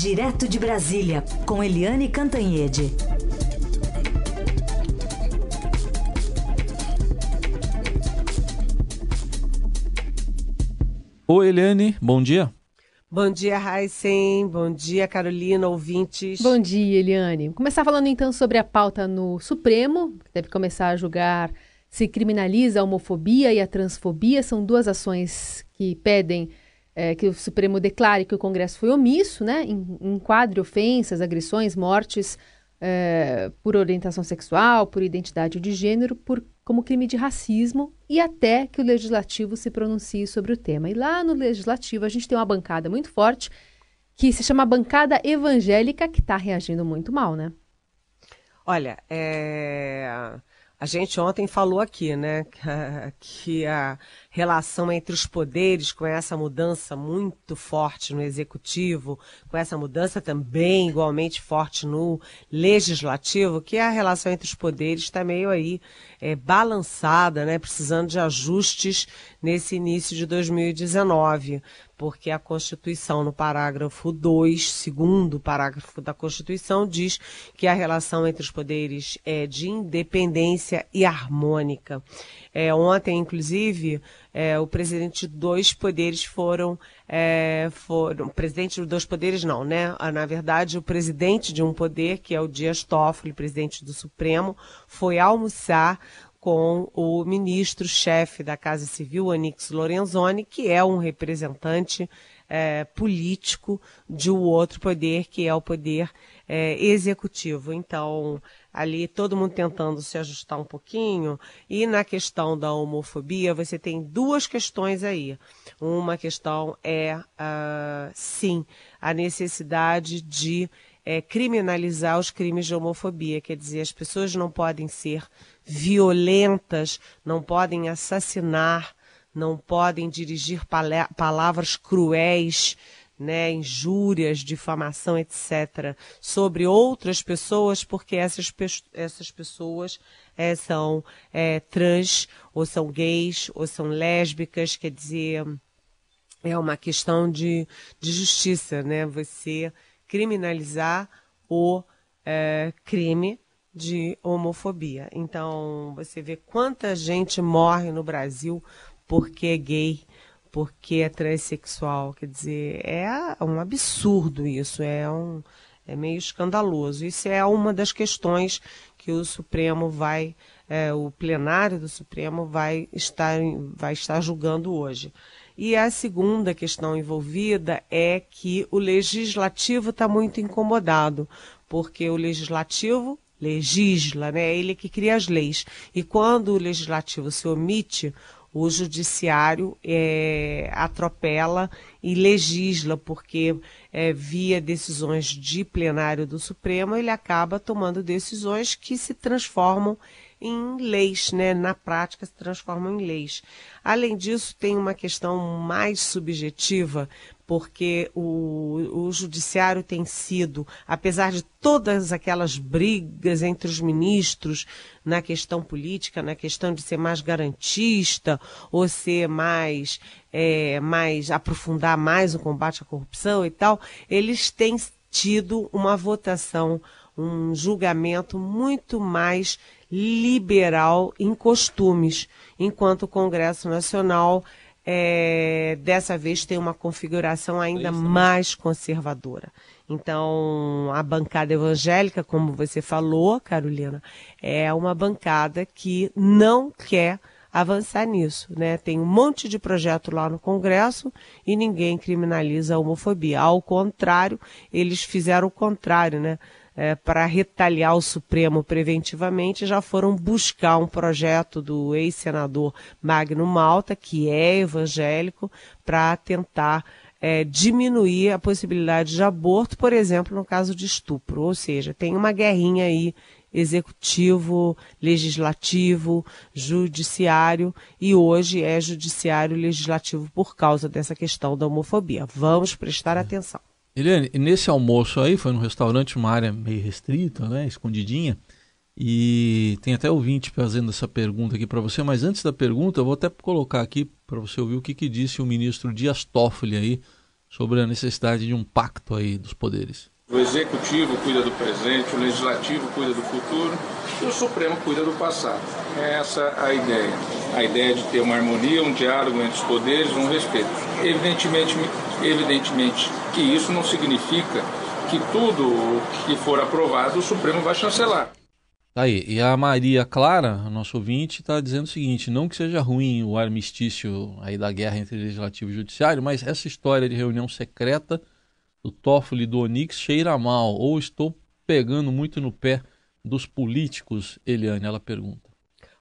Direto de Brasília, com Eliane Cantanhede. Oi, Eliane, bom dia. Bom dia, Heisen. Bom dia, Carolina, ouvintes. Bom dia, Eliane. Vou começar falando então sobre a pauta no Supremo, que deve começar a julgar se criminaliza a homofobia e a transfobia. São duas ações que pedem é, que o Supremo declare que o Congresso foi omisso, né? Enquadre ofensas, agressões, mortes é, por orientação sexual, por identidade de gênero, por como crime de racismo e até que o legislativo se pronuncie sobre o tema. E lá no legislativo a gente tem uma bancada muito forte que se chama bancada evangélica que está reagindo muito mal, né? Olha, é... a gente ontem falou aqui, né, que a relação entre os poderes, com essa mudança muito forte no executivo, com essa mudança também igualmente forte no legislativo, que a relação entre os poderes está meio aí é, balançada, né, precisando de ajustes nesse início de 2019 porque a Constituição, no parágrafo 2, segundo parágrafo da Constituição, diz que a relação entre os poderes é de independência e harmônica. É, ontem, inclusive, é, o presidente de dois poderes foram, é, foram. Presidente de dois poderes, não, né? Ah, na verdade, o presidente de um poder, que é o Dias Toffoli, presidente do Supremo, foi almoçar com o ministro-chefe da Casa Civil, Anix Lorenzoni, que é um representante é, político de um outro poder, que é o poder é, executivo. Então, ali todo mundo tentando se ajustar um pouquinho. E na questão da homofobia, você tem duas questões aí. Uma questão é, uh, sim, a necessidade de é, criminalizar os crimes de homofobia. Quer dizer, as pessoas não podem ser violentas, não podem assassinar, não podem dirigir palavras cruéis, né, injúrias, difamação, etc., sobre outras pessoas, porque essas, essas pessoas é, são é, trans, ou são gays, ou são lésbicas, quer dizer, é uma questão de, de justiça, né? Você criminalizar o é, crime de homofobia. Então, você vê quanta gente morre no Brasil porque é gay, porque é transexual. Quer dizer, é um absurdo isso, é, um, é meio escandaloso. Isso é uma das questões que o Supremo vai, é, o plenário do Supremo vai estar, vai estar julgando hoje. E a segunda questão envolvida é que o legislativo está muito incomodado, porque o legislativo legisla, né? Ele que cria as leis. E quando o legislativo se omite, o judiciário é, atropela e legisla, porque é, via decisões de plenário do Supremo, ele acaba tomando decisões que se transformam em leis, né? na prática se transformam em leis. Além disso, tem uma questão mais subjetiva, porque o, o judiciário tem sido, apesar de todas aquelas brigas entre os ministros na questão política, na questão de ser mais garantista ou ser mais, é, mais aprofundar mais o combate à corrupção e tal, eles têm tido uma votação, um julgamento muito mais liberal em costumes, enquanto o Congresso Nacional é, dessa vez tem uma configuração ainda mais conservadora. Então, a bancada evangélica, como você falou, Carolina, é uma bancada que não quer avançar nisso, né? Tem um monte de projeto lá no Congresso e ninguém criminaliza a homofobia. Ao contrário, eles fizeram o contrário, né? É, para retaliar o Supremo preventivamente, já foram buscar um projeto do ex-senador Magno Malta, que é evangélico, para tentar é, diminuir a possibilidade de aborto, por exemplo, no caso de estupro. Ou seja, tem uma guerrinha aí executivo, legislativo, judiciário e hoje é judiciário legislativo por causa dessa questão da homofobia. Vamos prestar atenção. Eliane, nesse almoço aí, foi num restaurante, uma área meio restrita, né, escondidinha, e tem até ouvinte fazendo essa pergunta aqui para você, mas antes da pergunta, eu vou até colocar aqui para você ouvir o que, que disse o ministro Dias Toffoli aí sobre a necessidade de um pacto aí dos poderes. O executivo cuida do presente, o legislativo cuida do futuro e o Supremo cuida do passado. É essa a ideia. A ideia de ter uma harmonia, um diálogo entre os poderes, um respeito. Evidentemente, evidentemente que isso não significa que tudo que for aprovado o Supremo vai chancelar. Tá aí, e a Maria Clara, nosso ouvinte, está dizendo o seguinte: não que seja ruim o armistício aí da guerra entre legislativo e judiciário, mas essa história de reunião secreta do Toffoli e do Onix cheira mal, ou estou pegando muito no pé dos políticos, Eliane, ela pergunta.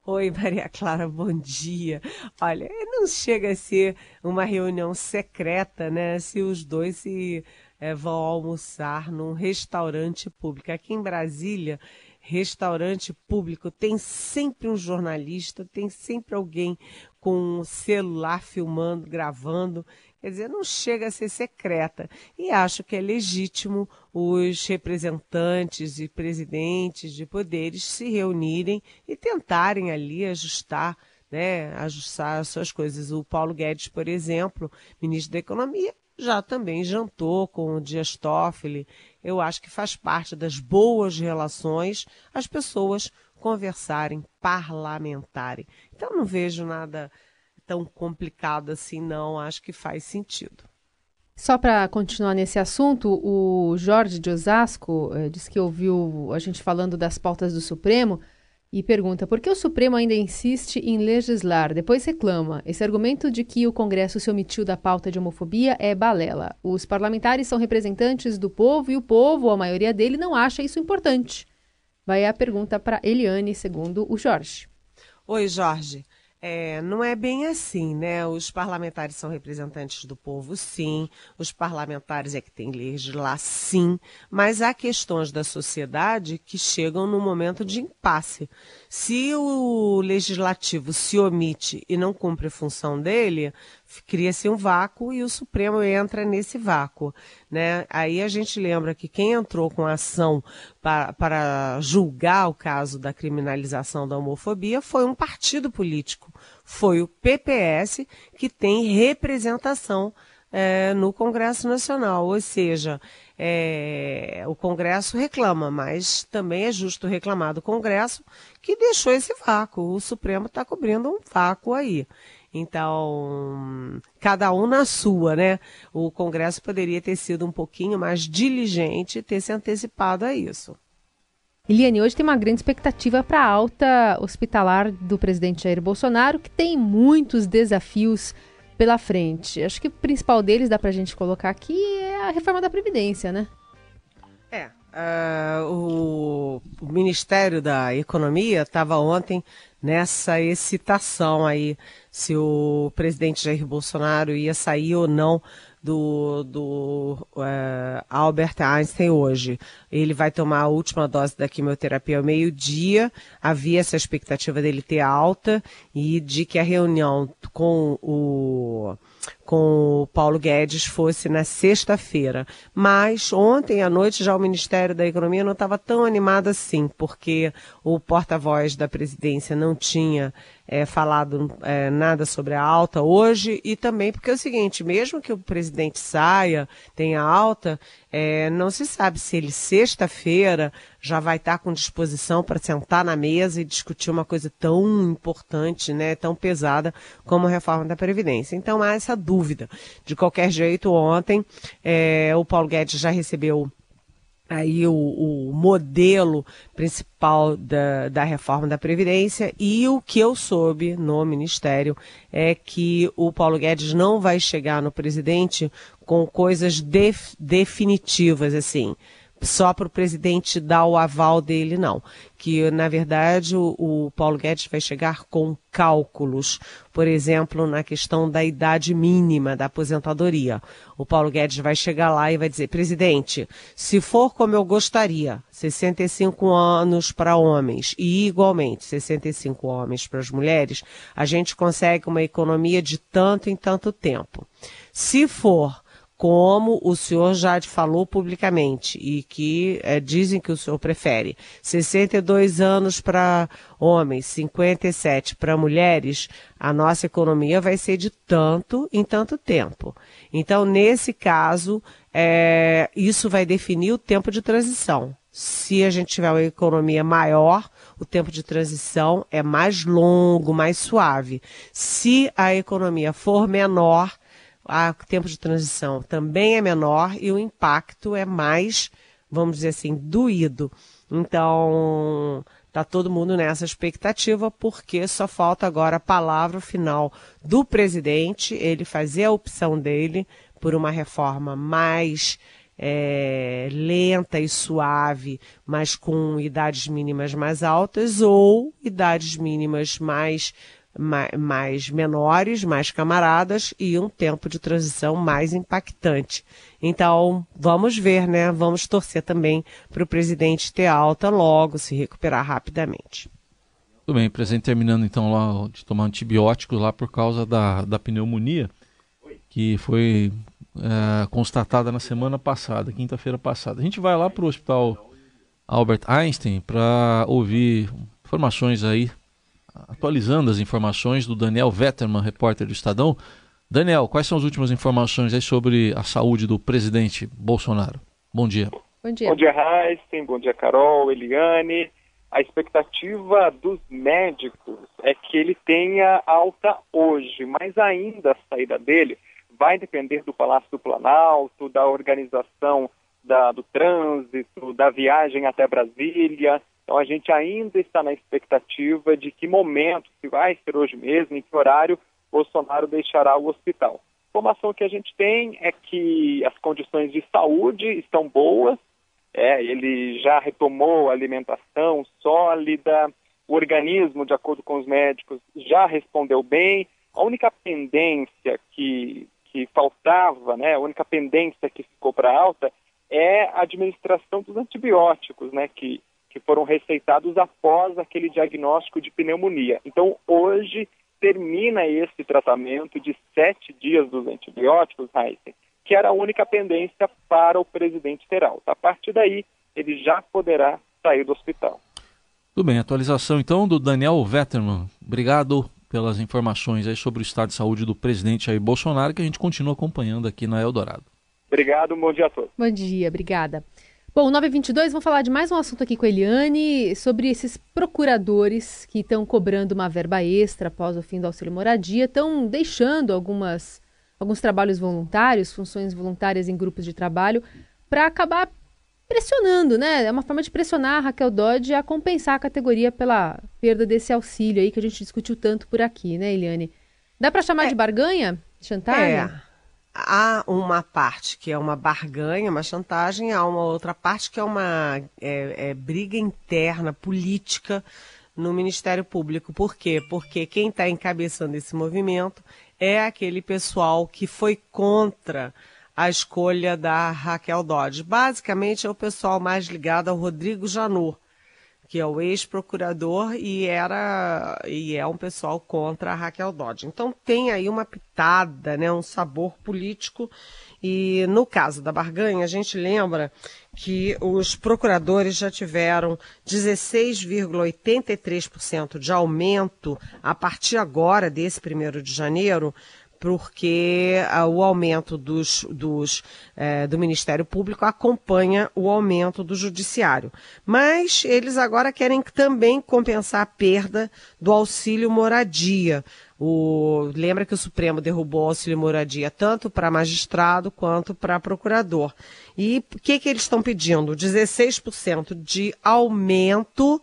Oi, Maria Clara, bom dia. Olha, não chega a ser uma reunião secreta, né? Se os dois se é, vão almoçar num restaurante público. Aqui em Brasília, restaurante público tem sempre um jornalista, tem sempre alguém com um celular filmando, gravando. Quer dizer, não chega a ser secreta. E acho que é legítimo os representantes e presidentes de poderes se reunirem e tentarem ali ajustar né, ajustar as suas coisas. O Paulo Guedes, por exemplo, ministro da Economia, já também jantou com o Dias Toffoli. Eu acho que faz parte das boas relações as pessoas conversarem, parlamentarem. Então não vejo nada tão complicado assim, não. Acho que faz sentido. Só para continuar nesse assunto, o Jorge de Osasco eh, disse que ouviu a gente falando das pautas do Supremo e pergunta por que o Supremo ainda insiste em legislar, depois reclama. Esse argumento de que o Congresso se omitiu da pauta de homofobia é balela. Os parlamentares são representantes do povo e o povo, a maioria dele, não acha isso importante. Vai a pergunta para Eliane, segundo o Jorge. Oi, Jorge. É, não é bem assim, né? Os parlamentares são representantes do povo, sim. Os parlamentares é que têm legislar, sim. Mas há questões da sociedade que chegam num momento de impasse. Se o legislativo se omite e não cumpre a função dele, cria-se um vácuo e o Supremo entra nesse vácuo. Né? Aí a gente lembra que quem entrou com a ação para, para julgar o caso da criminalização da homofobia foi um partido político, foi o PPS, que tem representação é, no Congresso Nacional, ou seja, é, o Congresso reclama, mas também é justo reclamar do Congresso que deixou esse vácuo. O Supremo está cobrindo um vácuo aí. Então, cada um na sua, né? O Congresso poderia ter sido um pouquinho mais diligente e ter se antecipado a isso. Eliane, hoje tem uma grande expectativa para a alta hospitalar do presidente Jair Bolsonaro, que tem muitos desafios pela frente. Acho que o principal deles, dá para a gente colocar aqui, é a reforma da Previdência, né? É. Uh, o, o Ministério da Economia estava ontem nessa excitação aí se o presidente Jair Bolsonaro ia sair ou não do, do uh, Albert Einstein hoje. Ele vai tomar a última dose da quimioterapia ao meio-dia. Havia essa expectativa dele ter alta e de que a reunião com o com o Paulo Guedes fosse na sexta-feira. Mas ontem à noite já o Ministério da Economia não estava tão animado assim, porque o porta-voz da presidência não tinha é, falado é, nada sobre a alta hoje e também porque é o seguinte, mesmo que o presidente saia, tenha alta, é, não se sabe se ele sexta-feira já vai estar com disposição para sentar na mesa e discutir uma coisa tão importante, né, tão pesada como a reforma da Previdência. Então há essa dúvida. De qualquer jeito, ontem é, o Paulo Guedes já recebeu aí o, o, modelo principal da, da reforma da Previdência e o que eu soube no Ministério é que o Paulo Guedes não vai chegar no presidente com coisas def, definitivas, assim só para o presidente dar o aval dele, não. Que, na verdade, o, o, Paulo Guedes vai chegar com cálculos, por exemplo, na questão da idade mínima da aposentadoria. O Paulo Guedes vai chegar lá e vai dizer: presidente, se for como eu gostaria, 65 anos para homens e igualmente 65 homens para as mulheres, a gente consegue uma economia de tanto em tanto tempo. Se for como o senhor já falou publicamente e que é, dizem que o senhor prefere 62 anos para homens, 57 para mulheres, a nossa economia vai ser de tanto em tanto tempo. Então, nesse caso, é, isso vai definir o tempo de transição. Se a gente tiver uma economia maior, o tempo de transição é mais longo, mais suave. Se a economia for menor, o tempo de transição também é menor e o impacto é mais, vamos dizer assim, doído. Então, está todo mundo nessa expectativa, porque só falta agora a palavra final do presidente, ele fazer a opção dele por uma reforma mais é, lenta e suave, mas com idades mínimas mais altas, ou idades mínimas mais mais menores, mais camaradas e um tempo de transição mais impactante. Então, vamos ver, né? Vamos torcer também para o presidente ter alta logo, se recuperar rapidamente. Tudo bem, presidente terminando então lá de tomar antibióticos lá por causa da, da pneumonia, que foi é, constatada na semana passada, quinta-feira passada. A gente vai lá para o hospital Albert Einstein para ouvir informações aí atualizando as informações do Daniel Vetterman, repórter do Estadão. Daniel, quais são as últimas informações aí sobre a saúde do presidente Bolsonaro? Bom dia. Bom dia. Bom dia, Heisten. Bom dia, Carol, Eliane. A expectativa dos médicos é que ele tenha alta hoje, mas ainda a saída dele vai depender do Palácio do Planalto, da organização da, do trânsito, da viagem até Brasília. Então a gente ainda está na expectativa de que momento, se vai ser hoje mesmo, em que horário, Bolsonaro deixará o hospital. A informação que a gente tem é que as condições de saúde estão boas, é, ele já retomou a alimentação sólida, o organismo, de acordo com os médicos, já respondeu bem. A única pendência que, que faltava, né, a única pendência que ficou para alta é a administração dos antibióticos, né, que que foram receitados após aquele diagnóstico de pneumonia. Então, hoje termina esse tratamento de sete dias dos antibióticos, Heisen, que era a única pendência para o presidente ter alta. A partir daí, ele já poderá sair do hospital. Tudo bem, atualização então do Daniel Vetterman. Obrigado pelas informações aí sobre o estado de saúde do presidente Jair Bolsonaro, que a gente continua acompanhando aqui na Eldorado. Obrigado, bom dia a todos. Bom dia, obrigada. Bom, 922, vamos falar de mais um assunto aqui com a Eliane, sobre esses procuradores que estão cobrando uma verba extra após o fim do auxílio moradia, estão deixando algumas, alguns trabalhos voluntários, funções voluntárias em grupos de trabalho, para acabar pressionando, né? É uma forma de pressionar a Raquel Dodge a compensar a categoria pela perda desse auxílio aí que a gente discutiu tanto por aqui, né, Eliane? Dá para chamar é, de barganha? Chantagem? É há uma parte que é uma barganha, uma chantagem, há uma outra parte que é uma é, é, briga interna, política no Ministério Público. Por quê? Porque quem está encabeçando esse movimento é aquele pessoal que foi contra a escolha da Raquel Dodge. Basicamente é o pessoal mais ligado ao Rodrigo Janot que é o ex-procurador e era e é um pessoal contra a Raquel Dodge. Então tem aí uma pitada, né, um sabor político. E no caso da barganha, a gente lembra que os procuradores já tiveram 16,83% de aumento a partir agora desse primeiro de janeiro porque ah, o aumento dos, dos, eh, do Ministério Público acompanha o aumento do Judiciário. Mas eles agora querem também compensar a perda do auxílio moradia. O, lembra que o Supremo derrubou o auxílio moradia tanto para magistrado quanto para procurador. E o que, que eles estão pedindo? 16% de aumento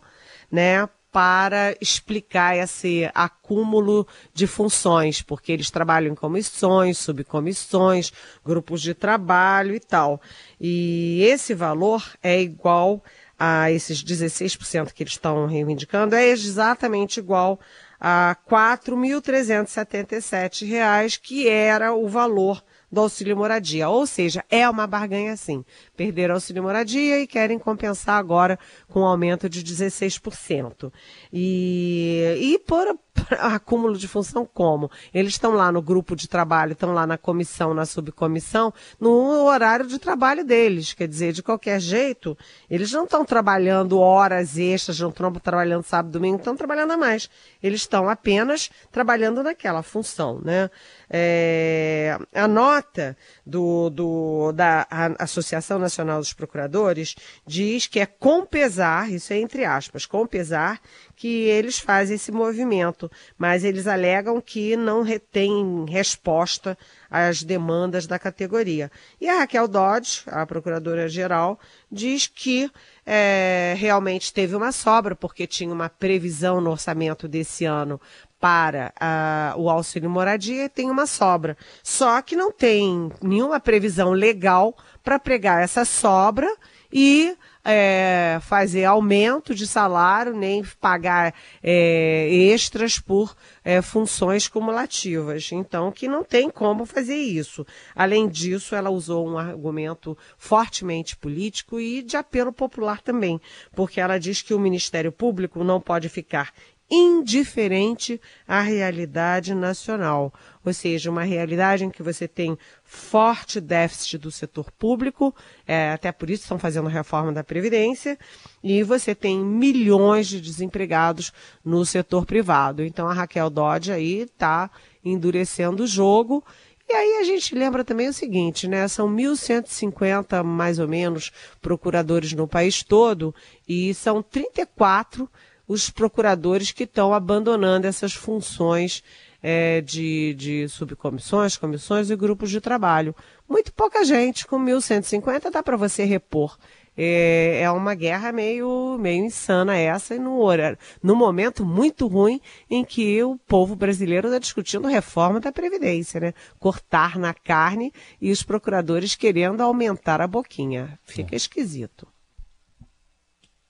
né, para explicar esse acúmulo de funções, porque eles trabalham em comissões, subcomissões, grupos de trabalho e tal. E esse valor é igual a esses 16% que eles estão reivindicando, é exatamente igual a R$ 4.377, que era o valor do auxílio moradia. Ou seja, é uma barganha sim. Perderam o auxílio moradia e querem compensar agora com um aumento de 16%. E, e por, acúmulo de função como? Eles estão lá no grupo de trabalho, estão lá na comissão, na subcomissão, no horário de trabalho deles. Quer dizer, de qualquer jeito, eles não estão trabalhando horas extras, não estão trabalhando sábado, domingo, estão trabalhando a mais. Eles estão apenas trabalhando naquela função, né? É, a nota do, do, da Associação Nacional dos Procuradores diz que é com pesar, isso é entre aspas, com pesar, que eles fazem esse movimento, mas eles alegam que não retém resposta às demandas da categoria. E a Raquel Dodge, a procuradora-geral, diz que é, realmente teve uma sobra, porque tinha uma previsão no orçamento desse ano para uh, o auxílio moradia e tem uma sobra. Só que não tem nenhuma previsão legal para pregar essa sobra e é, fazer aumento de salário, nem pagar é, extras por é, funções cumulativas. Então, que não tem como fazer isso. Além disso, ela usou um argumento fortemente político e de apelo popular também, porque ela diz que o Ministério Público não pode ficar indiferente à realidade nacional, ou seja, uma realidade em que você tem forte déficit do setor público, é, até por isso estão fazendo reforma da Previdência, e você tem milhões de desempregados no setor privado. Então a Raquel Dodge aí está endurecendo o jogo. E aí a gente lembra também o seguinte, né? São 1.150 mais ou menos procuradores no país todo e são 34 os procuradores que estão abandonando essas funções é, de, de subcomissões, comissões e grupos de trabalho. Muito pouca gente, com 1.150 dá para você repor. É, é, uma guerra meio, meio insana essa, e no, horário, no momento muito ruim em que o povo brasileiro está discutindo reforma da Previdência, né? Cortar na carne e os procuradores querendo aumentar a boquinha. Fica esquisito.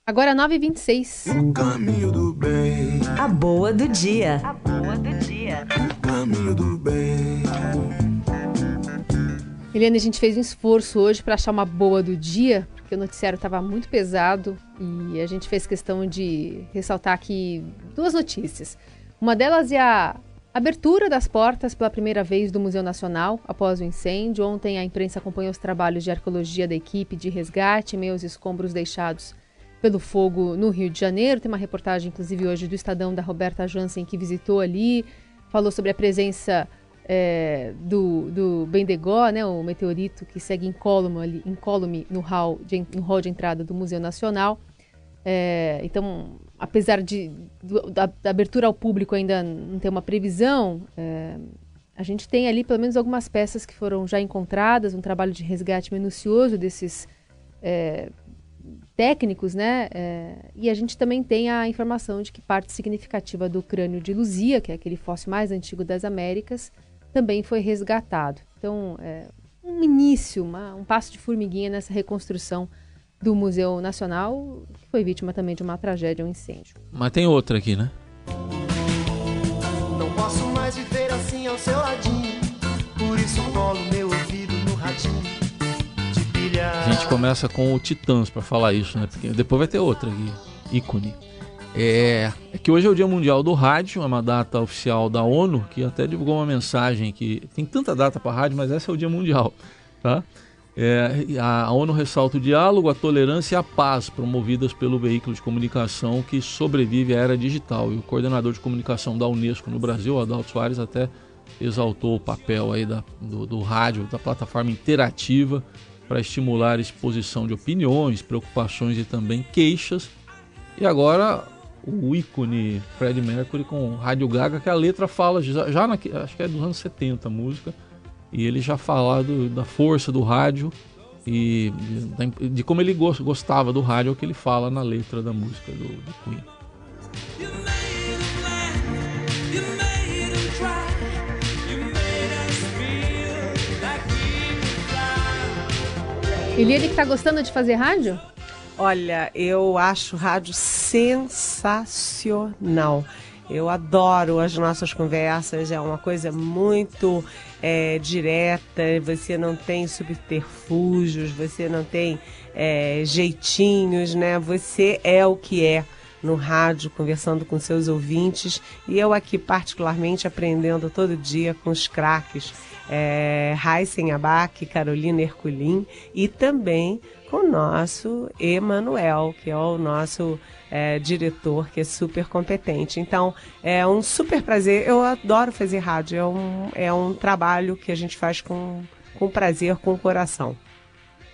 Agora 9h26. O caminho do bem. A boa do dia. A boa do dia. O caminho do bem. Eliane, a gente fez um esforço hoje para achar uma boa do dia, porque o noticiário estava muito pesado e a gente fez questão de ressaltar aqui duas notícias. Uma delas é a abertura das portas pela primeira vez do Museu Nacional após o incêndio. Ontem a imprensa acompanhou os trabalhos de arqueologia da equipe de resgate, meus escombros deixados pelo fogo no Rio de Janeiro. Tem uma reportagem, inclusive, hoje do Estadão da Roberta Jansen, que visitou ali, falou sobre a presença é, do, do Bendegó, né, o meteorito que segue incólume, ali, incólume no, hall de, no hall de entrada do Museu Nacional. É, então, apesar de, do, da, da, abertura ao público ainda não ter uma previsão, é, a gente tem ali pelo menos algumas peças que foram já encontradas, um trabalho de resgate minucioso desses é, técnicos, né? É, e a gente também tem a informação de que parte significativa do crânio de Luzia, que é aquele fóssil mais antigo das Américas, também foi resgatado. Então, é um início, uma, um passo de formiguinha nessa reconstrução do Museu Nacional, que foi vítima também de uma tragédia, um incêndio. Mas tem outra aqui, né? Não posso mais viver assim ao seu ladinho, por isso colo meu ouvido no radinho a gente começa com o Titãs para falar isso, né? Porque depois vai ter outra aqui, ícone. É, é, que hoje é o Dia Mundial do Rádio, é uma data oficial da ONU, que até divulgou uma mensagem que tem tanta data para rádio, mas essa é o Dia Mundial, tá? É, a ONU ressalta o diálogo, a tolerância e a paz promovidas pelo veículo de comunicação que sobrevive à era digital. E o coordenador de comunicação da Unesco no Brasil, Adalto Soares, até exaltou o papel aí da, do, do rádio, da plataforma interativa para estimular a exposição de opiniões, preocupações e também queixas. E agora o ícone Fred Mercury com Rádio Gaga, que a letra fala já, já na, acho que é dos anos 70 a música, e ele já fala do, da força do rádio e de, de, como ele gostava do rádio, é o que ele fala na letra da música do, do Queen. Eliane que tá gostando de fazer rádio? Olha, eu acho rádio sensacional. Eu adoro as nossas conversas, é uma coisa muito é, direta, você não tem subterfúgios, você não tem é, jeitinhos, né? Você é o que é no rádio, conversando com seus ouvintes, e eu aqui particularmente aprendendo todo dia com os craques é, Heisen Abac, Carolina Herculin e também com o nosso Emanuel, que é o nosso é, diretor, que é super competente. Então, é um super prazer. Eu adoro fazer rádio, é um, é um trabalho que a gente faz com, com prazer, com coração.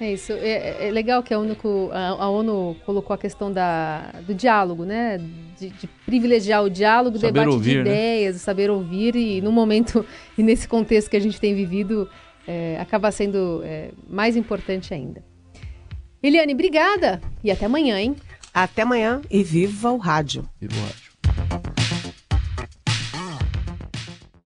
É isso. É, é legal que a ONU, a, a ONU colocou a questão da, do diálogo, né? De, de privilegiar o diálogo, o debate ouvir, de né? ideias, né? saber ouvir. E no momento e nesse contexto que a gente tem vivido, é, acaba sendo é, mais importante ainda. Eliane, obrigada e até amanhã, hein? Até amanhã e viva o rádio. Viva o rádio.